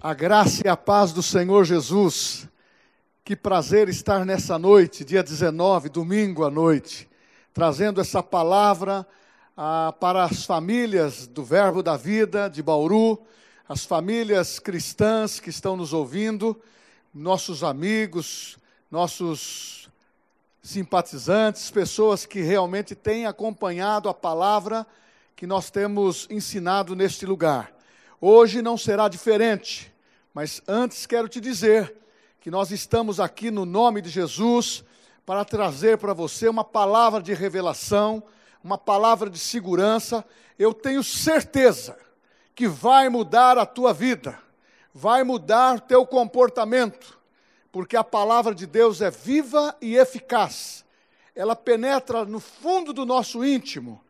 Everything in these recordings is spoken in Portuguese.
A graça e a paz do Senhor Jesus. Que prazer estar nessa noite, dia 19, domingo à noite, trazendo essa palavra ah, para as famílias do Verbo da Vida de Bauru, as famílias cristãs que estão nos ouvindo, nossos amigos, nossos simpatizantes, pessoas que realmente têm acompanhado a palavra que nós temos ensinado neste lugar. Hoje não será diferente, mas antes quero te dizer que nós estamos aqui no nome de Jesus para trazer para você uma palavra de revelação, uma palavra de segurança. Eu tenho certeza que vai mudar a tua vida, vai mudar teu comportamento, porque a palavra de Deus é viva e eficaz. Ela penetra no fundo do nosso íntimo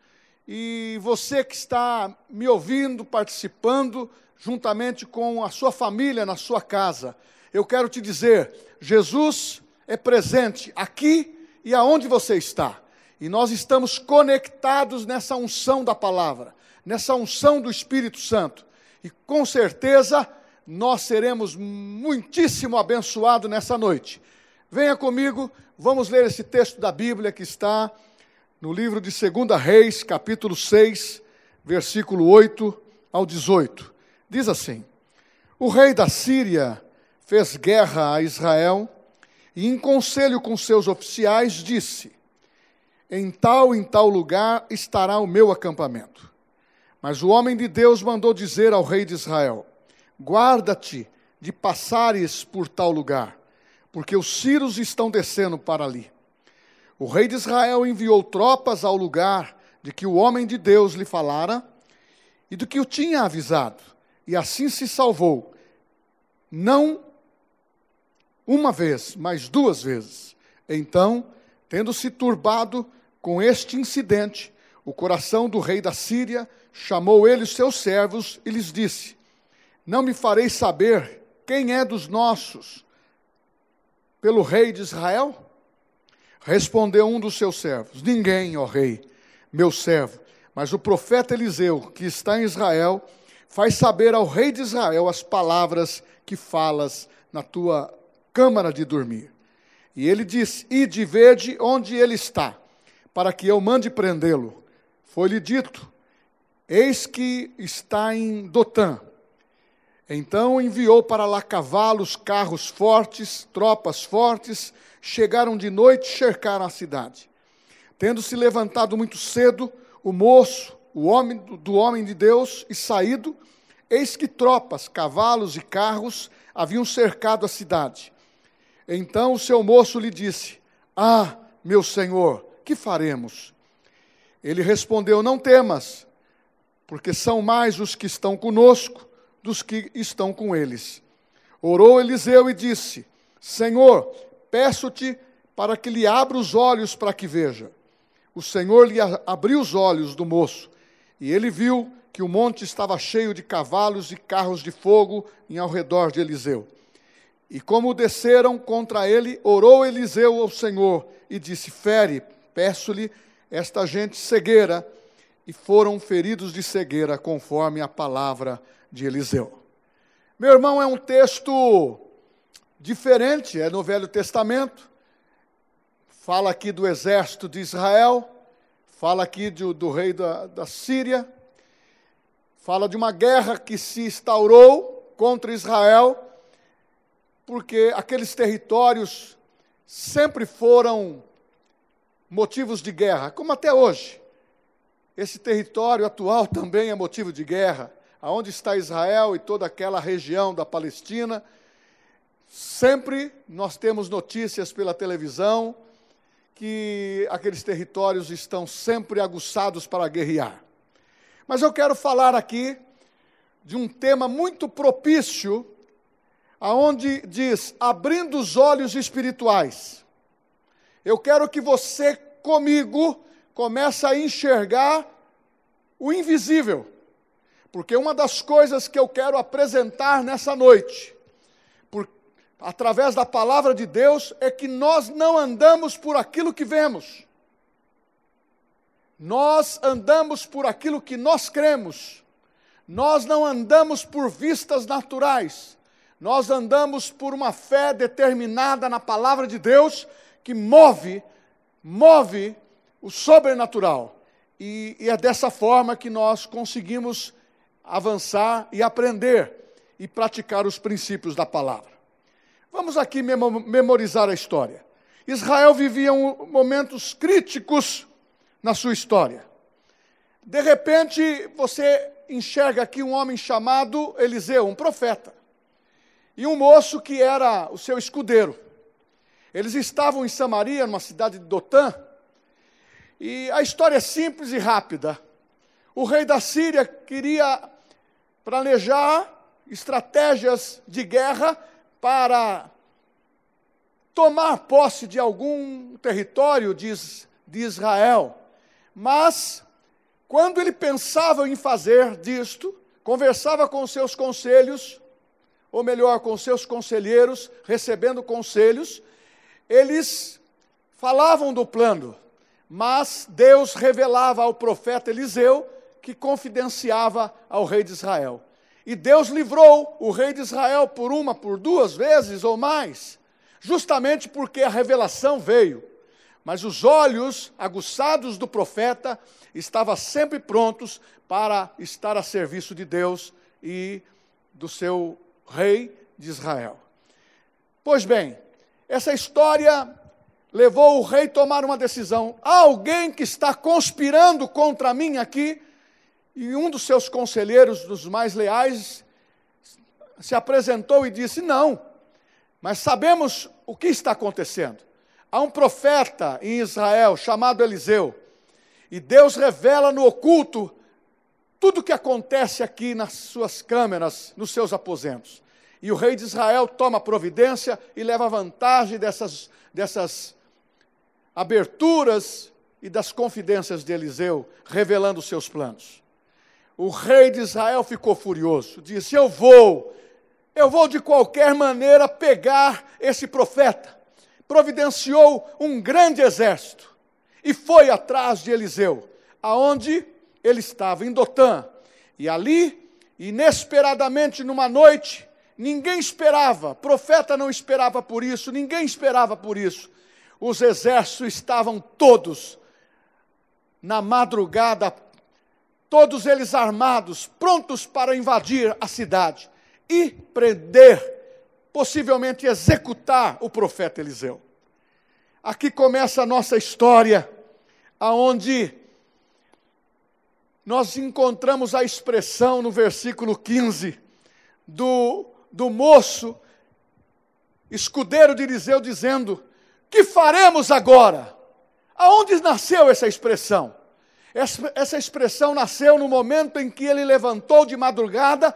e você que está me ouvindo, participando, juntamente com a sua família na sua casa, eu quero te dizer: Jesus é presente aqui e aonde você está. E nós estamos conectados nessa unção da palavra, nessa unção do Espírito Santo. E com certeza nós seremos muitíssimo abençoados nessa noite. Venha comigo, vamos ler esse texto da Bíblia que está no livro de 2 Reis, capítulo 6, versículo 8 ao 18. Diz assim: O rei da Síria fez guerra a Israel e, em conselho com seus oficiais, disse: Em tal em tal lugar estará o meu acampamento. Mas o homem de Deus mandou dizer ao rei de Israel: Guarda-te de passares por tal lugar, porque os sírios estão descendo para ali. O rei de Israel enviou tropas ao lugar de que o homem de Deus lhe falara e do que o tinha avisado, e assim se salvou, não uma vez, mas duas vezes. Então, tendo se turbado com este incidente, o coração do rei da Síria chamou ele os seus servos e lhes disse: Não me farei saber quem é dos nossos pelo rei de Israel? Respondeu um dos seus servos: Ninguém, ó rei, meu servo, mas o profeta Eliseu, que está em Israel, faz saber ao rei de Israel as palavras que falas na tua câmara de dormir. E ele disse: Ide vede onde ele está, para que eu mande prendê-lo. Foi-lhe dito: Eis que está em Dotã. Então enviou para lá cavalos, carros fortes, tropas fortes, chegaram de noite e cercaram a cidade. Tendo se levantado muito cedo, o moço, o homem do homem de Deus, e saído, eis que tropas, cavalos e carros haviam cercado a cidade. Então o seu moço lhe disse: Ah, meu senhor, que faremos? Ele respondeu: Não temas, porque são mais os que estão conosco dos que estão com eles. Orou Eliseu e disse: Senhor, peço-te para que lhe abra os olhos para que veja. O Senhor lhe abriu os olhos do moço, e ele viu que o monte estava cheio de cavalos e carros de fogo em ao redor de Eliseu. E como desceram contra ele, orou Eliseu ao Senhor e disse: Fere, peço-lhe esta gente cegueira. E foram feridos de cegueira, conforme a palavra de Eliseu. Meu irmão, é um texto diferente, é no Velho Testamento. Fala aqui do exército de Israel, fala aqui do, do rei da, da Síria, fala de uma guerra que se instaurou contra Israel, porque aqueles territórios sempre foram motivos de guerra, como até hoje. Esse território atual também é motivo de guerra. Aonde está Israel e toda aquela região da Palestina, Sempre nós temos notícias pela televisão que aqueles territórios estão sempre aguçados para guerrear. Mas eu quero falar aqui de um tema muito propício, aonde diz abrindo os olhos espirituais. Eu quero que você comigo comece a enxergar o invisível. Porque uma das coisas que eu quero apresentar nessa noite através da palavra de Deus, é que nós não andamos por aquilo que vemos. Nós andamos por aquilo que nós cremos. Nós não andamos por vistas naturais. Nós andamos por uma fé determinada na palavra de Deus que move, move o sobrenatural. E, e é dessa forma que nós conseguimos avançar e aprender e praticar os princípios da palavra. Vamos aqui memorizar a história. Israel vivia um, momentos críticos na sua história. De repente, você enxerga aqui um homem chamado Eliseu, um profeta, e um moço que era o seu escudeiro. Eles estavam em Samaria, numa cidade de Dotã, e a história é simples e rápida. O rei da Síria queria planejar estratégias de guerra para tomar posse de algum território de, de Israel. Mas, quando ele pensava em fazer disto, conversava com seus conselhos, ou melhor, com seus conselheiros, recebendo conselhos, eles falavam do plano, mas Deus revelava ao profeta Eliseu que confidenciava ao rei de Israel. E Deus livrou o rei de Israel por uma, por duas vezes ou mais, justamente porque a revelação veio. Mas os olhos aguçados do profeta estavam sempre prontos para estar a serviço de Deus e do seu rei de Israel. Pois bem, essa história levou o rei a tomar uma decisão. Há alguém que está conspirando contra mim aqui e um dos seus conselheiros, dos mais leais, se apresentou e disse: Não, mas sabemos o que está acontecendo. Há um profeta em Israel chamado Eliseu, e Deus revela no oculto tudo o que acontece aqui nas suas câmeras, nos seus aposentos. E o rei de Israel toma providência e leva vantagem dessas, dessas aberturas e das confidências de Eliseu, revelando seus planos o rei de Israel ficou furioso, disse: Eu vou, eu vou de qualquer maneira pegar esse profeta. Providenciou um grande exército e foi atrás de Eliseu, aonde ele estava, em Dotã. E ali, inesperadamente, numa noite, ninguém esperava, profeta não esperava por isso, ninguém esperava por isso. Os exércitos estavam todos na madrugada todos eles armados, prontos para invadir a cidade e prender, possivelmente executar o profeta Eliseu. Aqui começa a nossa história, aonde nós encontramos a expressão no versículo 15 do, do moço, escudeiro de Eliseu, dizendo: Que faremos agora? Aonde nasceu essa expressão? Essa, expressão nasceu no momento em que ele levantou de madrugada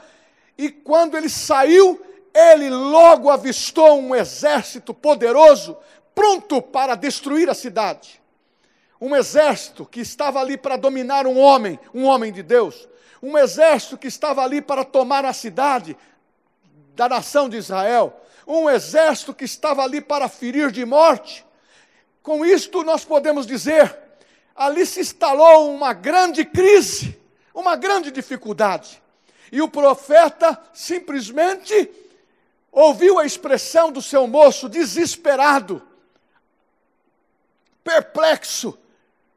e quando ele saiu, ele logo avistou um exército poderoso, pronto para destruir a cidade. Um exército que estava ali para dominar um homem, um homem de Deus. Um exército que estava ali para tomar a cidade da nação de Israel. Um exército que estava ali para ferir de morte. Com isto, nós podemos dizer ali se instalou uma grande crise, uma grande dificuldade. E o profeta simplesmente ouviu a expressão do seu moço, desesperado, perplexo,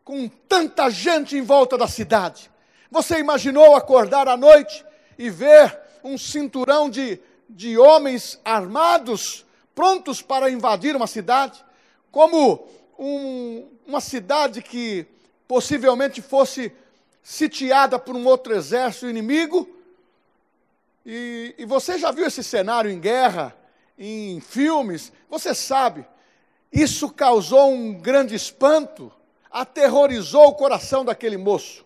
com tanta gente em volta da cidade. Você imaginou acordar à noite e ver um cinturão de, de homens armados, prontos para invadir uma cidade? Como um, uma cidade que possivelmente fosse sitiada por um outro exército inimigo. E, e você já viu esse cenário em guerra, em filmes? Você sabe, isso causou um grande espanto, aterrorizou o coração daquele moço.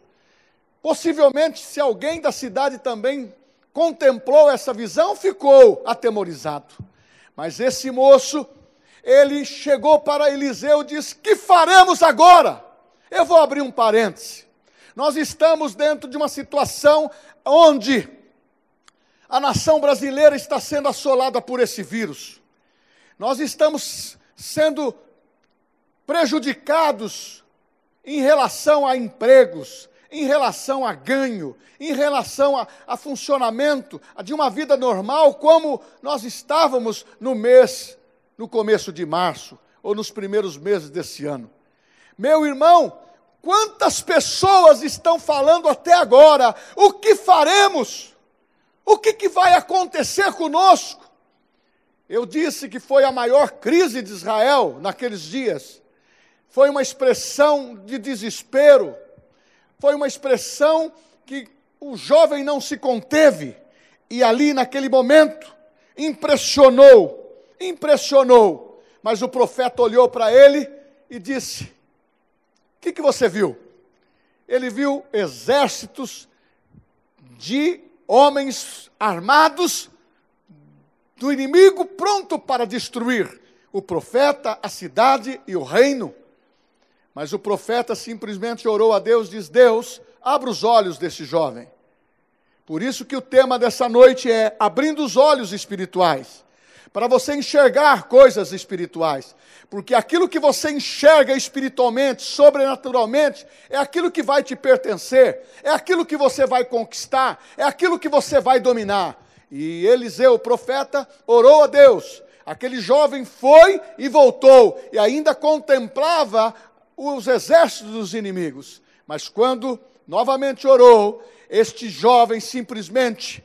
Possivelmente, se alguém da cidade também contemplou essa visão, ficou atemorizado. Mas esse moço ele chegou para Eliseu e disse: Que faremos agora? Eu vou abrir um parêntese. Nós estamos dentro de uma situação onde a nação brasileira está sendo assolada por esse vírus. Nós estamos sendo prejudicados em relação a empregos, em relação a ganho, em relação a, a funcionamento de uma vida normal, como nós estávamos no mês, no começo de março, ou nos primeiros meses desse ano. Meu irmão, quantas pessoas estão falando até agora? O que faremos? O que, que vai acontecer conosco? Eu disse que foi a maior crise de Israel naqueles dias. Foi uma expressão de desespero. Foi uma expressão que o jovem não se conteve. E ali, naquele momento, impressionou, impressionou. Mas o profeta olhou para ele e disse: O que, que você viu? Ele viu exércitos de homens armados do inimigo pronto para destruir o profeta, a cidade e o reino. Mas o profeta simplesmente orou a Deus, diz: Deus, abra os olhos desse jovem. Por isso que o tema dessa noite é abrindo os olhos espirituais, para você enxergar coisas espirituais. Porque aquilo que você enxerga espiritualmente, sobrenaturalmente, é aquilo que vai te pertencer, é aquilo que você vai conquistar, é aquilo que você vai dominar. E Eliseu, o profeta, orou a Deus. Aquele jovem foi e voltou, e ainda contemplava os exércitos dos inimigos. Mas quando novamente orou, este jovem simplesmente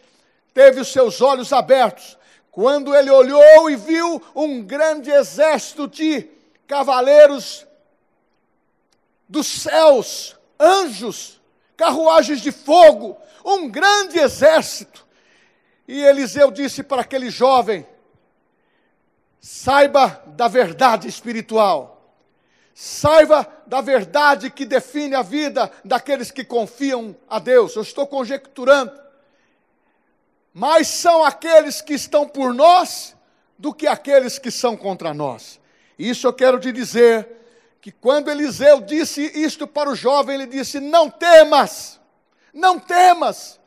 teve os seus olhos abertos. Quando ele olhou e viu um grande exército de cavaleiros dos céus, anjos, carruagens de fogo, um grande exército. E Eliseu disse para aquele jovem: saiba da verdade espiritual. Saiba da verdade que define a vida daqueles que confiam a Deus. Eu estou conjecturando. Mais são aqueles que estão por nós do que aqueles que são contra nós. Isso eu quero te dizer que quando Eliseu disse isto para o jovem, ele disse: Não temas, não temas.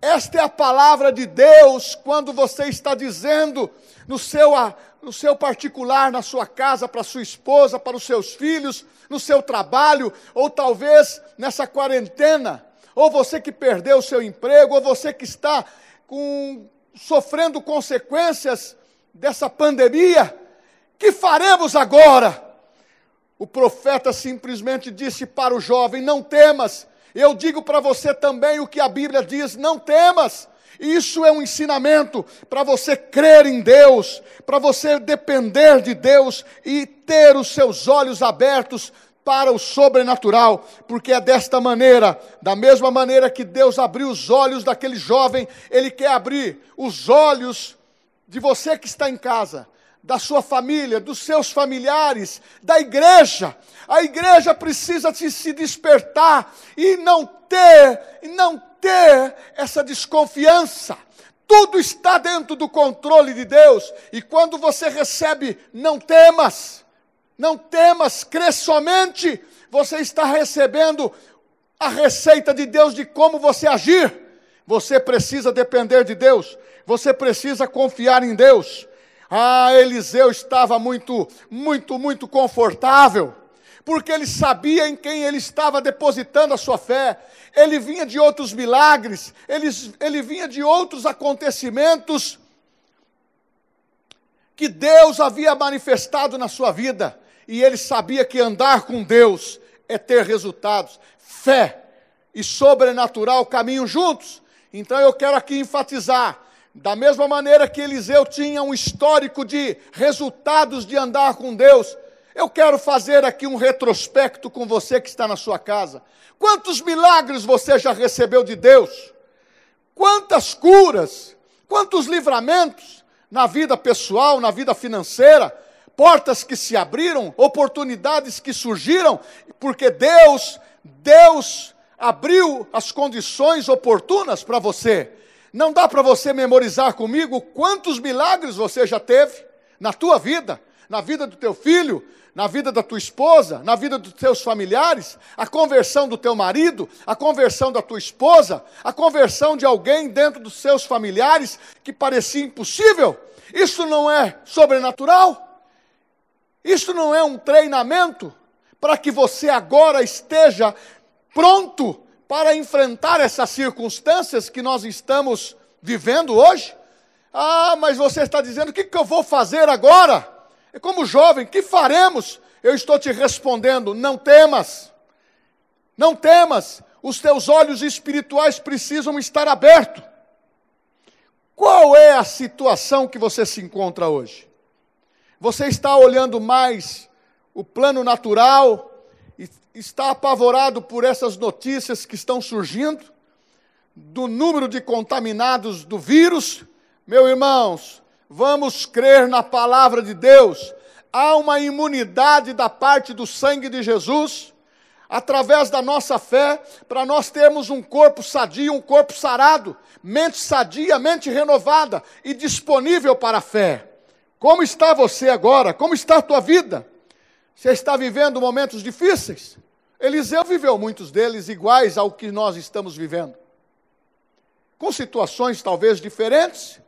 Esta é a palavra de Deus quando você está dizendo no seu, no seu particular, na sua casa, para sua esposa, para os seus filhos, no seu trabalho, ou talvez nessa quarentena, ou você que perdeu o seu emprego, ou você que está com, sofrendo consequências dessa pandemia. Que faremos agora? O profeta simplesmente disse para o jovem: Não temas eu digo para você também o que a Bíblia diz: não temas. Isso é um ensinamento para você crer em Deus, para você depender de Deus e ter os seus olhos abertos para o sobrenatural, porque é desta maneira, da mesma maneira que Deus abriu os olhos daquele jovem, Ele quer abrir os olhos de você que está em casa, da sua família, dos seus familiares, da igreja. A igreja precisa se despertar e não ter, não ter essa desconfiança. Tudo está dentro do controle de Deus. E quando você recebe, não temas, não temas, crê somente, você está recebendo a receita de Deus de como você agir. Você precisa depender de Deus, você precisa confiar em Deus. Ah, Eliseu estava muito, muito, muito confortável, porque ele sabia em quem ele estava depositando a sua fé. Ele vinha de outros milagres, ele, ele vinha de outros acontecimentos que Deus havia manifestado na sua vida, e ele sabia que andar com Deus é ter resultados. Fé e sobrenatural caminham juntos. Então eu quero aqui enfatizar da mesma maneira que Eliseu tinha um histórico de resultados de andar com Deus, eu quero fazer aqui um retrospecto com você que está na sua casa. Quantos milagres você já recebeu de Deus? Quantas curas? Quantos livramentos na vida pessoal, na vida financeira? Portas que se abriram, oportunidades que surgiram, porque Deus, Deus abriu as condições oportunas para você. Não dá para você memorizar comigo quantos milagres você já teve na tua vida, na vida do teu filho, na vida da tua esposa, na vida dos teus familiares, a conversão do teu marido, a conversão da tua esposa, a conversão de alguém dentro dos seus familiares que parecia impossível. Isso não é sobrenatural? Isso não é um treinamento para que você agora esteja pronto para enfrentar essas circunstâncias que nós estamos vivendo hoje? Ah, mas você está dizendo, o que, que eu vou fazer agora? É como jovem, que faremos? Eu estou te respondendo, não temas, não temas, os teus olhos espirituais precisam estar abertos. Qual é a situação que você se encontra hoje? Você está olhando mais o plano natural, está apavorado por essas notícias que estão surgindo, do número de contaminados do vírus, meus irmãos, vamos crer na palavra de Deus. Há uma imunidade da parte do sangue de Jesus, através da nossa fé, para nós termos um corpo sadio, um corpo sarado, mente sadia, mente renovada e disponível para a fé. Como está você agora? Como está a tua vida? Você está vivendo momentos difíceis? Eliseu viveu muitos deles iguais ao que nós estamos vivendo. Com situações talvez diferentes,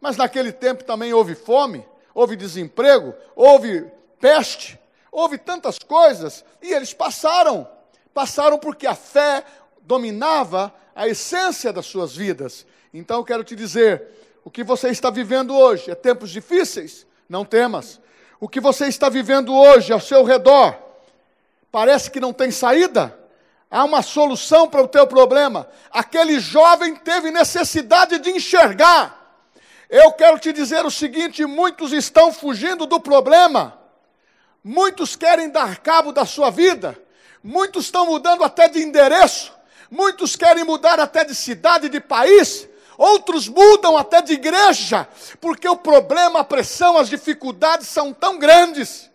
mas naquele tempo também houve fome, houve desemprego, houve peste, houve tantas coisas, e eles passaram. Passaram porque a fé dominava a essência das suas vidas. Então eu quero te dizer: o que você está vivendo hoje é tempos difíceis? Não temas. O que você está vivendo hoje ao seu redor parece que não tem saída? Há uma solução para o teu problema. Aquele jovem teve necessidade de enxergar. Eu quero te dizer o seguinte: muitos estão fugindo do problema, muitos querem dar cabo da sua vida, muitos estão mudando até de endereço, muitos querem mudar até de cidade, de país, outros mudam até de igreja, porque o problema, a pressão, as dificuldades são tão grandes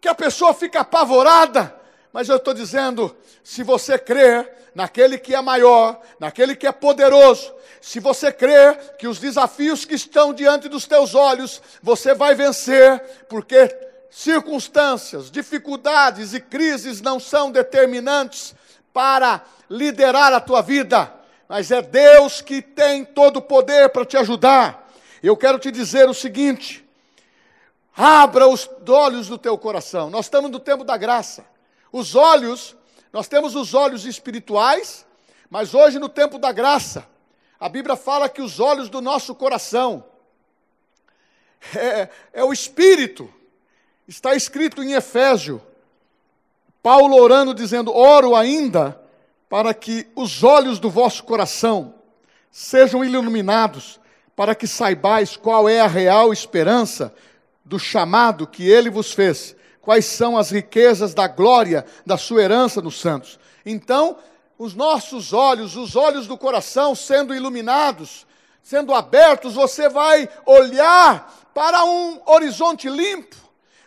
que a pessoa fica apavorada. Mas eu estou dizendo, se você crer naquele que é maior, naquele que é poderoso, se você crer que os desafios que estão diante dos teus olhos, você vai vencer, porque circunstâncias, dificuldades e crises não são determinantes para liderar a tua vida, mas é Deus que tem todo o poder para te ajudar. Eu quero te dizer o seguinte: Abra os olhos do teu coração. Nós estamos no tempo da graça. Os olhos, nós temos os olhos espirituais, mas hoje no tempo da graça, a Bíblia fala que os olhos do nosso coração é, é o espírito. Está escrito em Efésio, Paulo orando, dizendo: Oro ainda para que os olhos do vosso coração sejam iluminados, para que saibais qual é a real esperança do chamado que ele vos fez, quais são as riquezas da glória da sua herança nos santos. Então, os nossos olhos, os olhos do coração sendo iluminados, sendo abertos, você vai olhar para um horizonte limpo,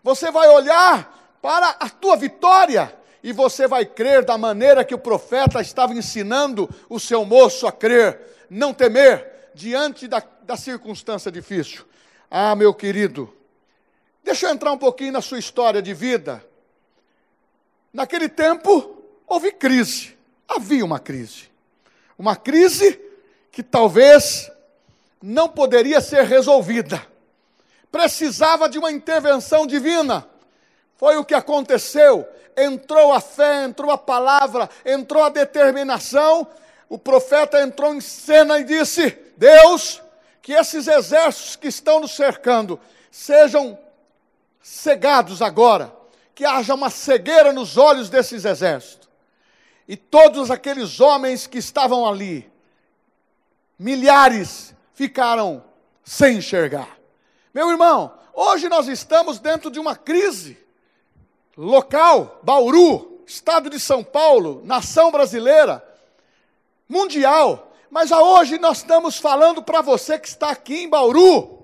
você vai olhar para a tua vitória, e você vai crer da maneira que o profeta estava ensinando o seu moço a crer, não temer diante da, da circunstância difícil. Ah, meu querido, Deixa eu entrar um pouquinho na sua história de vida. Naquele tempo, houve crise. Havia uma crise. Uma crise que talvez não poderia ser resolvida. Precisava de uma intervenção divina. Foi o que aconteceu. Entrou a fé, entrou a palavra, entrou a determinação. O profeta entrou em cena e disse: Deus, que esses exércitos que estão nos cercando sejam cegados agora, que haja uma cegueira nos olhos desses exércitos. E todos aqueles homens que estavam ali, milhares, ficaram sem enxergar. Meu irmão, hoje nós estamos dentro de uma crise local, Bauru, estado de São Paulo, nação brasileira, mundial. Mas hoje nós estamos falando para você que está aqui em Bauru,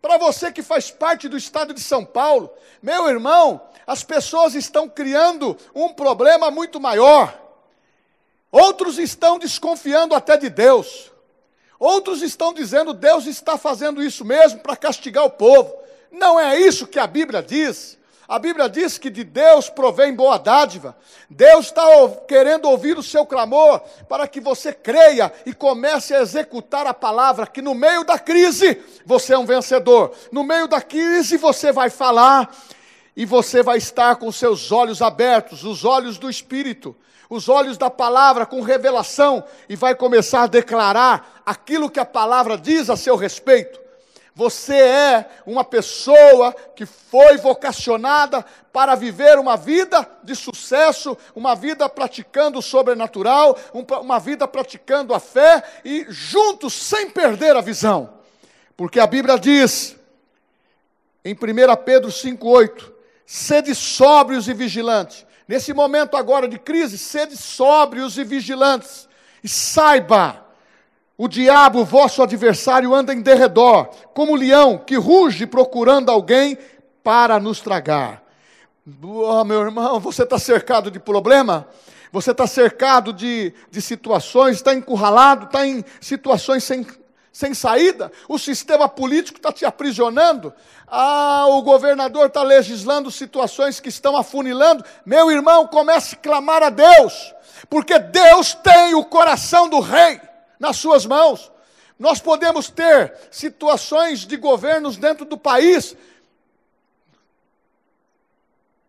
para você que faz parte do estado de São Paulo, meu irmão, as pessoas estão criando um problema muito maior. Outros estão desconfiando até de Deus. Outros estão dizendo Deus está fazendo isso mesmo para castigar o povo. Não é isso que a Bíblia diz. A Bíblia diz que de Deus provém boa dádiva. Deus está querendo ouvir o seu clamor para que você creia e comece a executar a palavra, que no meio da crise você é um vencedor. No meio da crise você vai falar e você vai estar com seus olhos abertos, os olhos do Espírito, os olhos da palavra com revelação, e vai começar a declarar aquilo que a palavra diz a seu respeito. Você é uma pessoa que foi vocacionada para viver uma vida de sucesso, uma vida praticando o sobrenatural, uma vida praticando a fé e juntos, sem perder a visão. Porque a Bíblia diz, em 1 Pedro 5,8: sede sóbrios e vigilantes. Nesse momento agora de crise, sede sóbrios e vigilantes. E saiba, o diabo, vosso adversário, anda em derredor, como leão que ruge procurando alguém para nos tragar. Oh, meu irmão, você está cercado de problema? Você está cercado de, de situações, está encurralado, está em situações sem, sem saída? O sistema político está te aprisionando? Ah, o governador está legislando situações que estão afunilando? Meu irmão, comece a clamar a Deus, porque Deus tem o coração do rei nas suas mãos. Nós podemos ter situações de governos dentro do país,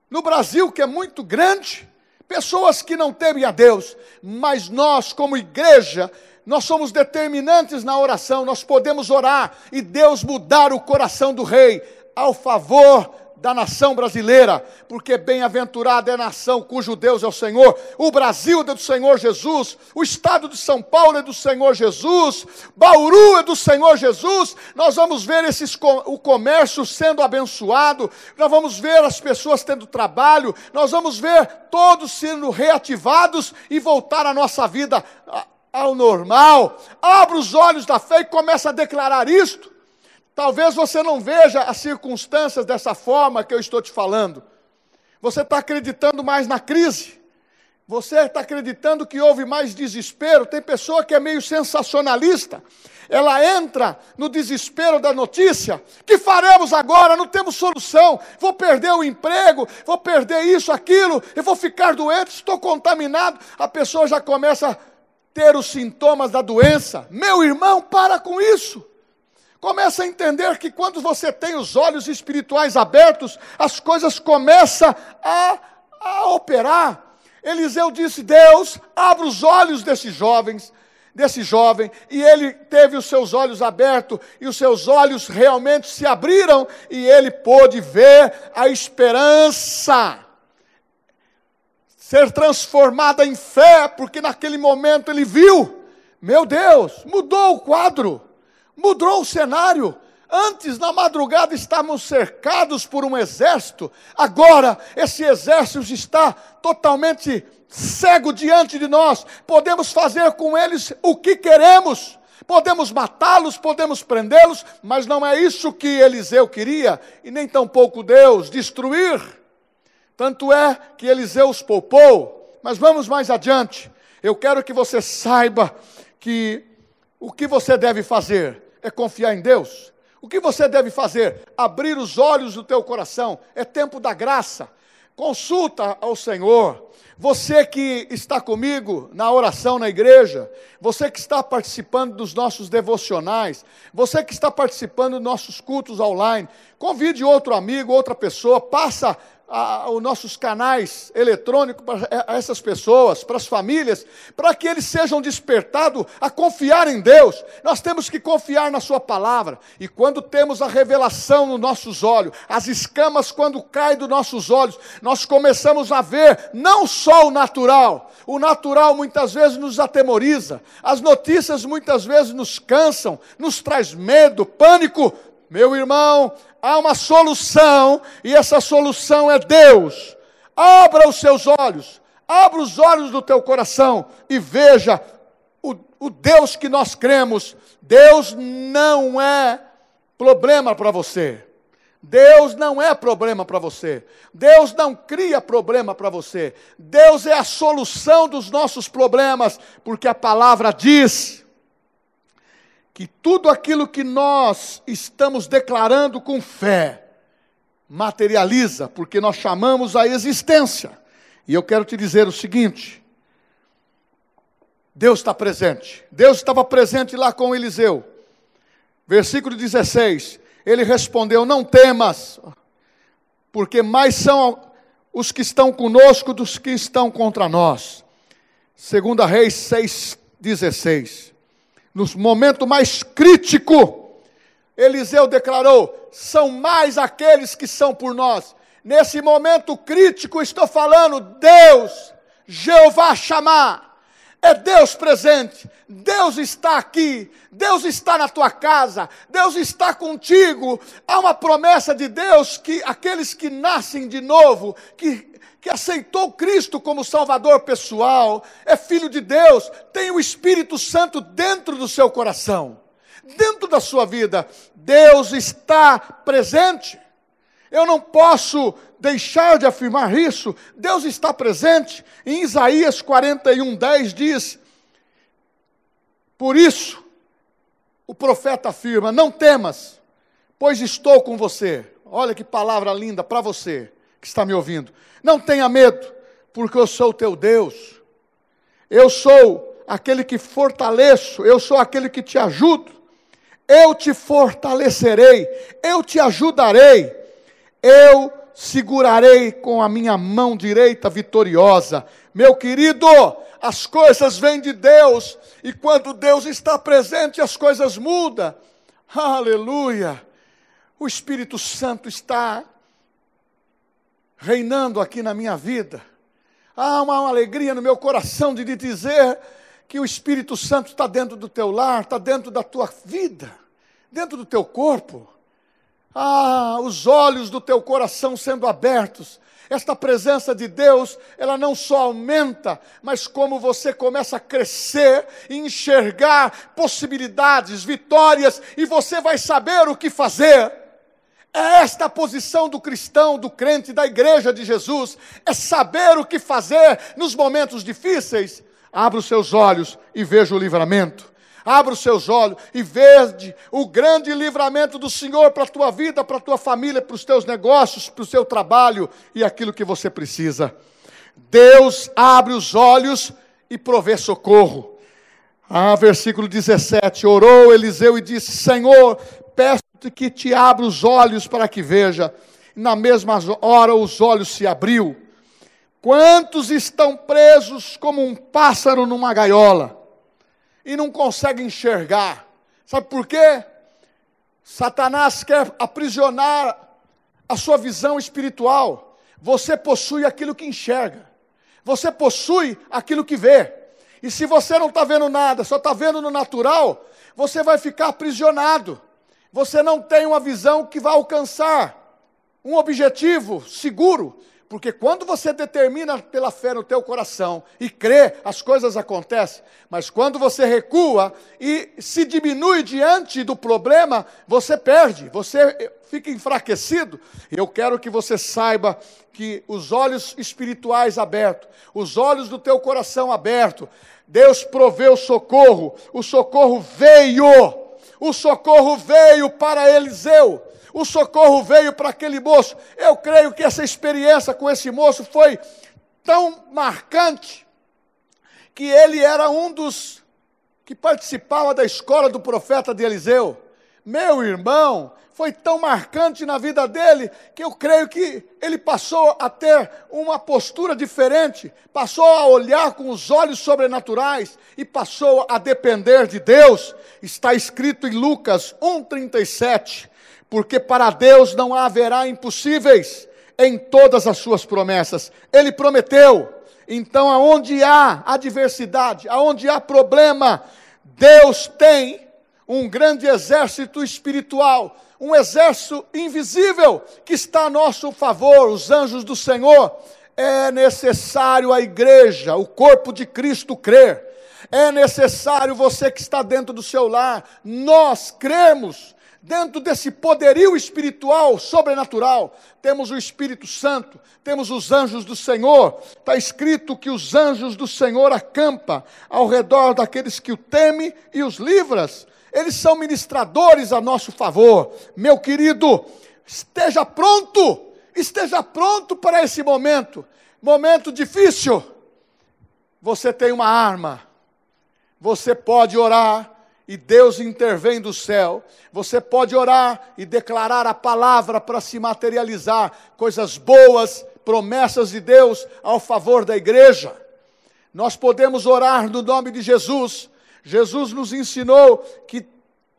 no Brasil, que é muito grande, pessoas que não temem a Deus, mas nós, como igreja, nós somos determinantes na oração, nós podemos orar e Deus mudar o coração do rei ao favor da nação brasileira, porque bem-aventurada é a nação cujo Deus é o Senhor. O Brasil é do Senhor Jesus, o estado de São Paulo é do Senhor Jesus, Bauru é do Senhor Jesus. Nós vamos ver esses, o comércio sendo abençoado, nós vamos ver as pessoas tendo trabalho, nós vamos ver todos sendo reativados e voltar a nossa vida ao normal. Abra os olhos da fé e comece a declarar isto. Talvez você não veja as circunstâncias dessa forma que eu estou te falando. Você está acreditando mais na crise. Você está acreditando que houve mais desespero. Tem pessoa que é meio sensacionalista. Ela entra no desespero da notícia. Que faremos agora? Não temos solução. Vou perder o emprego, vou perder isso, aquilo, eu vou ficar doente, estou contaminado. A pessoa já começa a ter os sintomas da doença. Meu irmão, para com isso. Começa a entender que quando você tem os olhos espirituais abertos, as coisas começam a, a operar. Eliseu disse: Deus, abra os olhos desses jovens, desse jovem, e ele teve os seus olhos abertos, e os seus olhos realmente se abriram, e ele pôde ver a esperança ser transformada em fé, porque naquele momento ele viu, meu Deus, mudou o quadro. Mudou o cenário. Antes, na madrugada, estávamos cercados por um exército. Agora, esse exército está totalmente cego diante de nós. Podemos fazer com eles o que queremos. Podemos matá-los, podemos prendê-los, mas não é isso que Eliseu queria, e nem tampouco Deus, destruir. Tanto é que Eliseu os poupou. Mas vamos mais adiante. Eu quero que você saiba que o que você deve fazer é confiar em Deus. O que você deve fazer? Abrir os olhos do teu coração. É tempo da graça. Consulta ao Senhor. Você que está comigo na oração na igreja, você que está participando dos nossos devocionais, você que está participando dos nossos cultos online, convide outro amigo, outra pessoa, passa a, os nossos canais eletrônicos para essas pessoas, para as famílias, para que eles sejam despertados a confiar em Deus. Nós temos que confiar na Sua palavra. E quando temos a revelação nos nossos olhos, as escamas, quando caem dos nossos olhos, nós começamos a ver não só o natural, o natural muitas vezes nos atemoriza, as notícias muitas vezes nos cansam, nos traz medo, pânico. Meu irmão, há uma solução, e essa solução é Deus. Abra os seus olhos, abra os olhos do teu coração e veja o, o Deus que nós cremos. Deus não é problema para você. Deus não é problema para você. Deus não cria problema para você. Deus é a solução dos nossos problemas, porque a palavra diz que tudo aquilo que nós estamos declarando com fé materializa, porque nós chamamos a existência. E eu quero te dizer o seguinte: Deus está presente. Deus estava presente lá com Eliseu. Versículo 16: Ele respondeu: Não temas. porque mais são os que estão conosco dos que estão contra nós. Segunda Reis 6:16. No momento mais crítico, Eliseu declarou: são mais aqueles que são por nós. Nesse momento crítico, estou falando, Deus, Jeová chamar é Deus presente. Deus está aqui. Deus está na tua casa. Deus está contigo. Há uma promessa de Deus que aqueles que nascem de novo, que que aceitou Cristo como Salvador pessoal, é filho de Deus, tem o Espírito Santo dentro do seu coração, dentro da sua vida. Deus está presente. Eu não posso deixar de afirmar isso. Deus está presente. Em Isaías 41, 10 diz: Por isso, o profeta afirma: Não temas, pois estou com você. Olha que palavra linda para você que está me ouvindo. Não tenha medo, porque eu sou o teu Deus. Eu sou aquele que fortaleço, eu sou aquele que te ajudo. Eu te fortalecerei, eu te ajudarei eu segurarei com a minha mão direita vitoriosa. Meu querido, as coisas vêm de Deus, e quando Deus está presente, as coisas mudam. Aleluia! O Espírito Santo está reinando aqui na minha vida. Há uma, alegria no meu coração de dizer que o Espírito Santo está dentro do teu lar, está dentro da tua vida, dentro do teu corpo. Ah, os olhos do teu coração sendo abertos. Esta presença de Deus, ela não só aumenta, mas como você começa a crescer e enxergar possibilidades, vitórias, e você vai saber o que fazer. É esta posição do cristão, do crente, da igreja de Jesus, é saber o que fazer nos momentos difíceis. Abra os seus olhos e veja o livramento. Abra os seus olhos e veja o grande livramento do Senhor para a tua vida, para a tua família, para os teus negócios, para o seu trabalho e aquilo que você precisa. Deus abre os olhos e provê socorro. Ah, versículo 17: Orou Eliseu e disse: Senhor, peço-te que te abra os olhos para que veja. Na mesma hora os olhos se abriu. Quantos estão presos como um pássaro numa gaiola? e não consegue enxergar. Sabe por quê? Satanás quer aprisionar a sua visão espiritual. Você possui aquilo que enxerga. Você possui aquilo que vê. E se você não está vendo nada, só está vendo no natural, você vai ficar aprisionado. Você não tem uma visão que vai alcançar um objetivo seguro. Porque quando você determina pela fé no teu coração e crê, as coisas acontecem. Mas quando você recua e se diminui diante do problema, você perde, você fica enfraquecido. Eu quero que você saiba que os olhos espirituais abertos, os olhos do teu coração aberto, Deus proveu socorro, o socorro veio, o socorro veio para Eliseu o socorro veio para aquele moço. Eu creio que essa experiência com esse moço foi tão marcante que ele era um dos que participava da escola do profeta de Eliseu. Meu irmão, foi tão marcante na vida dele que eu creio que ele passou a ter uma postura diferente, passou a olhar com os olhos sobrenaturais e passou a depender de Deus. Está escrito em Lucas 1:37 porque para Deus não haverá impossíveis em todas as suas promessas. Ele prometeu. Então, aonde há adversidade, aonde há problema, Deus tem um grande exército espiritual, um exército invisível que está a nosso favor, os anjos do Senhor. É necessário a igreja, o corpo de Cristo crer. É necessário você que está dentro do seu lar, nós cremos dentro desse poderio espiritual sobrenatural, temos o Espírito Santo, temos os anjos do Senhor. Está escrito que os anjos do Senhor acampa ao redor daqueles que o temem e os livras. Eles são ministradores a nosso favor. Meu querido, esteja pronto, esteja pronto para esse momento. Momento difícil. Você tem uma arma. Você pode orar e Deus intervém do céu. Você pode orar e declarar a palavra para se materializar, coisas boas, promessas de Deus ao favor da igreja. Nós podemos orar no nome de Jesus. Jesus nos ensinou que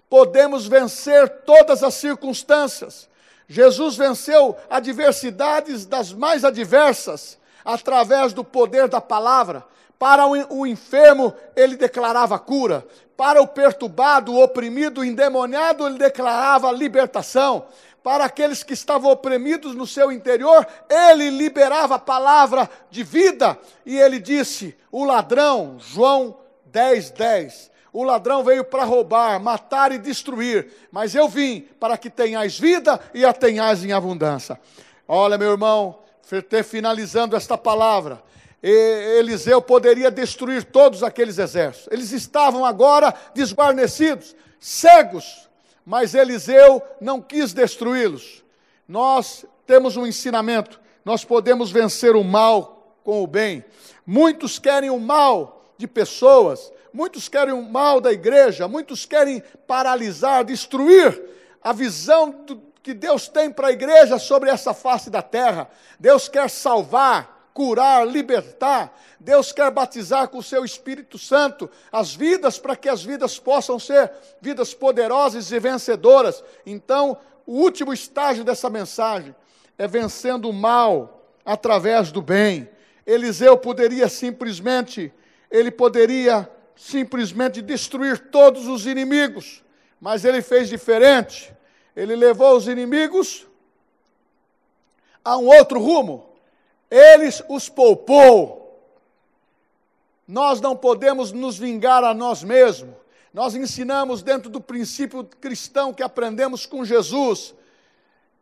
podemos vencer todas as circunstâncias. Jesus venceu adversidades das mais adversas através do poder da palavra. Para o enfermo, ele declarava cura. Para o perturbado, o oprimido, o endemoniado, ele declarava libertação. Para aqueles que estavam oprimidos no seu interior, ele liberava a palavra de vida. E ele disse: o ladrão, João 10, 10. O ladrão veio para roubar, matar e destruir, mas eu vim para que tenhais vida e a tenhais em abundância. Olha, meu irmão, finalizando esta palavra, Eliseu poderia destruir todos aqueles exércitos. Eles estavam agora desguarnecidos, cegos, mas Eliseu não quis destruí-los. Nós temos um ensinamento: nós podemos vencer o mal com o bem. Muitos querem o mal de pessoas, muitos querem o mal da igreja, muitos querem paralisar, destruir a visão do, que Deus tem para a igreja sobre essa face da terra. Deus quer salvar, curar, libertar. Deus quer batizar com o seu Espírito Santo as vidas para que as vidas possam ser vidas poderosas e vencedoras. Então, o último estágio dessa mensagem é vencendo o mal através do bem. Eliseu poderia simplesmente, ele poderia simplesmente destruir todos os inimigos, mas ele fez diferente. Ele levou os inimigos a um outro rumo eles os poupou. Nós não podemos nos vingar a nós mesmos. Nós ensinamos dentro do princípio cristão que aprendemos com Jesus.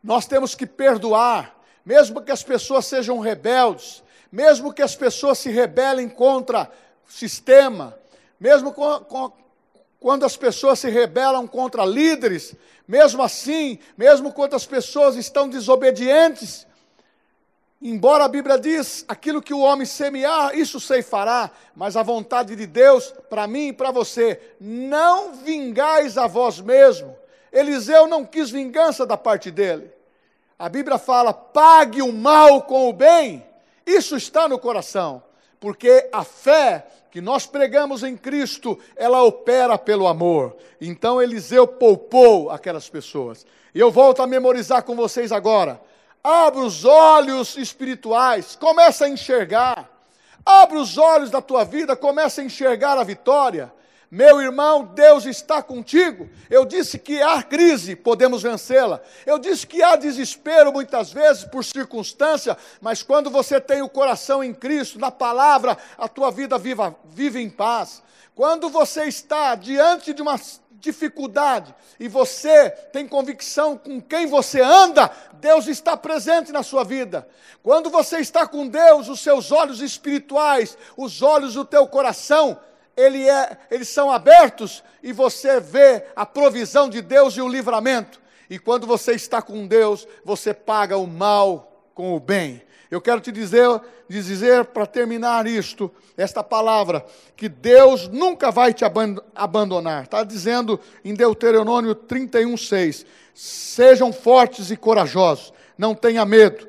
Nós temos que perdoar, mesmo que as pessoas sejam rebeldes, mesmo que as pessoas se rebelem contra sistema, mesmo com, com, quando as pessoas se rebelam contra líderes, mesmo assim, mesmo quando as pessoas estão desobedientes, Embora a Bíblia diz, aquilo que o homem semear, isso ceifará, mas a vontade de Deus para mim e para você, não vingais a vós mesmo. Eliseu não quis vingança da parte dele. A Bíblia fala: pague o mal com o bem. Isso está no coração, porque a fé que nós pregamos em Cristo, ela opera pelo amor. Então Eliseu poupou aquelas pessoas. E eu volto a memorizar com vocês agora. Abra os olhos espirituais, começa a enxergar. Abra os olhos da tua vida, começa a enxergar a vitória. Meu irmão, Deus está contigo. Eu disse que há crise, podemos vencê-la. Eu disse que há desespero muitas vezes por circunstância, mas quando você tem o coração em Cristo, na palavra, a tua vida viva, vive em paz. Quando você está diante de uma dificuldade e você tem convicção com quem você anda, Deus está presente na sua vida. Quando você está com Deus, os seus olhos espirituais, os olhos do teu coração, ele é, eles são abertos e você vê a provisão de Deus e o livramento. E quando você está com Deus, você paga o mal com o bem. Eu quero te dizer, dizer para terminar isto, esta palavra, que Deus nunca vai te abandonar. Está dizendo em Deuteronômio 31, 6. Sejam fortes e corajosos, não tenha medo,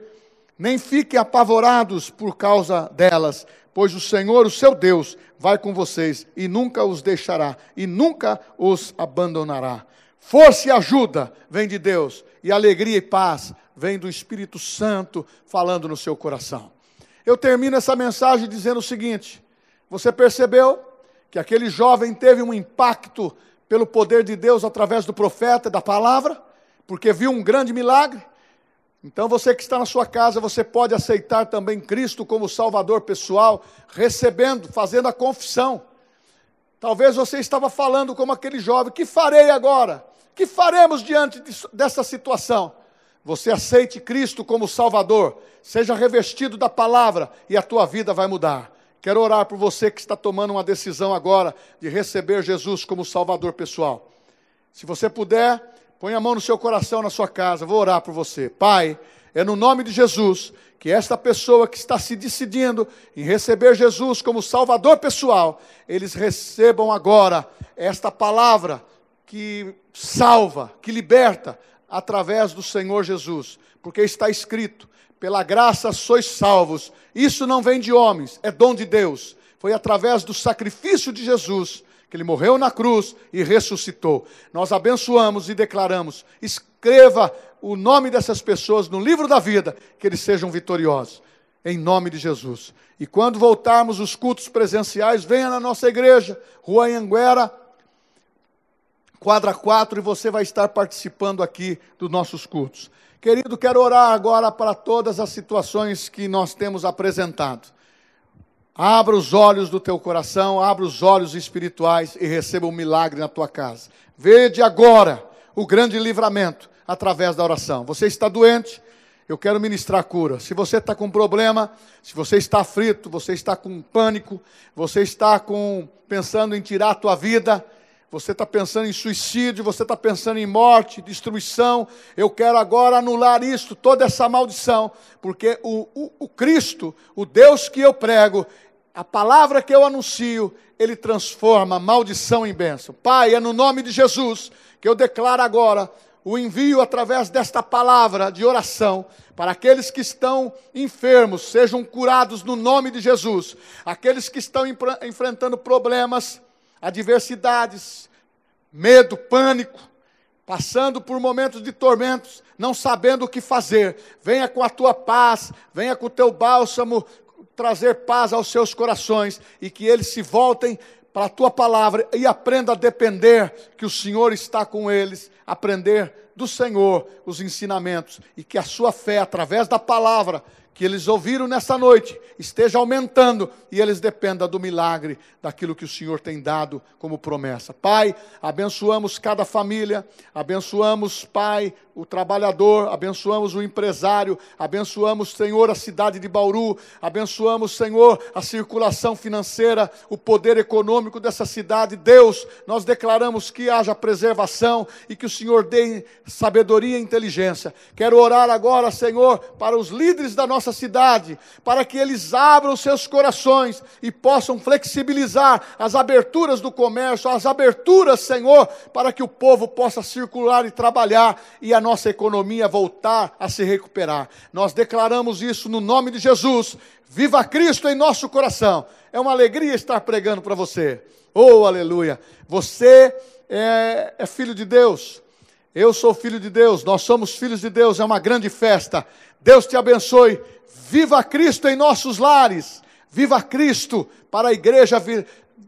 nem fiquem apavorados por causa delas, pois o Senhor, o seu Deus, vai com vocês e nunca os deixará e nunca os abandonará. Força e ajuda vem de Deus, e alegria e paz vem do Espírito Santo falando no seu coração. Eu termino essa mensagem dizendo o seguinte: você percebeu que aquele jovem teve um impacto pelo poder de Deus através do profeta, da palavra, porque viu um grande milagre? Então você que está na sua casa, você pode aceitar também Cristo como Salvador pessoal, recebendo, fazendo a confissão. Talvez você estava falando como aquele jovem: que farei agora? Que faremos diante dessa situação? Você aceite Cristo como Salvador, seja revestido da palavra e a tua vida vai mudar. Quero orar por você que está tomando uma decisão agora de receber Jesus como Salvador pessoal. Se você puder, Põe a mão no seu coração, na sua casa, vou orar por você. Pai, é no nome de Jesus que esta pessoa que está se decidindo em receber Jesus como Salvador pessoal, eles recebam agora esta palavra que salva, que liberta, através do Senhor Jesus, porque está escrito: pela graça sois salvos. Isso não vem de homens, é dom de Deus. Foi através do sacrifício de Jesus que ele morreu na cruz e ressuscitou. Nós abençoamos e declaramos: escreva o nome dessas pessoas no livro da vida, que eles sejam vitoriosos. Em nome de Jesus. E quando voltarmos os cultos presenciais, venha na nossa igreja, Rua Anhanguera, quadra 4, e você vai estar participando aqui dos nossos cultos. Querido, quero orar agora para todas as situações que nós temos apresentado. Abra os olhos do teu coração, abra os olhos espirituais e receba um milagre na tua casa. Vede agora o grande livramento através da oração. Você está doente? Eu quero ministrar cura. Se você está com problema, se você está aflito, você está com pânico, você está com pensando em tirar a tua vida, você está pensando em suicídio, você está pensando em morte, destruição. Eu quero agora anular isso, toda essa maldição, porque o, o, o Cristo, o Deus que eu prego, a palavra que eu anuncio, ele transforma maldição em bênção. Pai, é no nome de Jesus que eu declaro agora o envio através desta palavra de oração para aqueles que estão enfermos, sejam curados no nome de Jesus. Aqueles que estão enfrentando problemas, adversidades, medo, pânico, passando por momentos de tormentos, não sabendo o que fazer. Venha com a tua paz, venha com o teu bálsamo trazer paz aos seus corações e que eles se voltem para a tua palavra e aprenda a depender que o Senhor está com eles, aprender do Senhor os ensinamentos e que a sua fé através da palavra que eles ouviram nessa noite esteja aumentando e eles dependam do milagre, daquilo que o Senhor tem dado como promessa. Pai, abençoamos cada família, abençoamos, Pai, o trabalhador, abençoamos o empresário, abençoamos, Senhor, a cidade de Bauru, abençoamos, Senhor, a circulação financeira, o poder econômico dessa cidade. Deus, nós declaramos que haja preservação e que o Senhor dê sabedoria e inteligência. Quero orar agora, Senhor, para os líderes da nossa cidade, para que eles abram seus corações e possam flexibilizar as aberturas do comércio, as aberturas, Senhor, para que o povo possa circular e trabalhar e nossa economia voltar a se recuperar. Nós declaramos isso no nome de Jesus. Viva Cristo em nosso coração. É uma alegria estar pregando para você. Oh, aleluia. Você é, é filho de Deus. Eu sou filho de Deus. Nós somos filhos de Deus. É uma grande festa. Deus te abençoe. Viva Cristo em nossos lares. Viva Cristo para a igreja vir,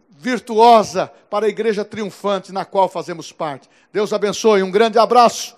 virtuosa, para a igreja triunfante na qual fazemos parte. Deus abençoe. Um grande abraço.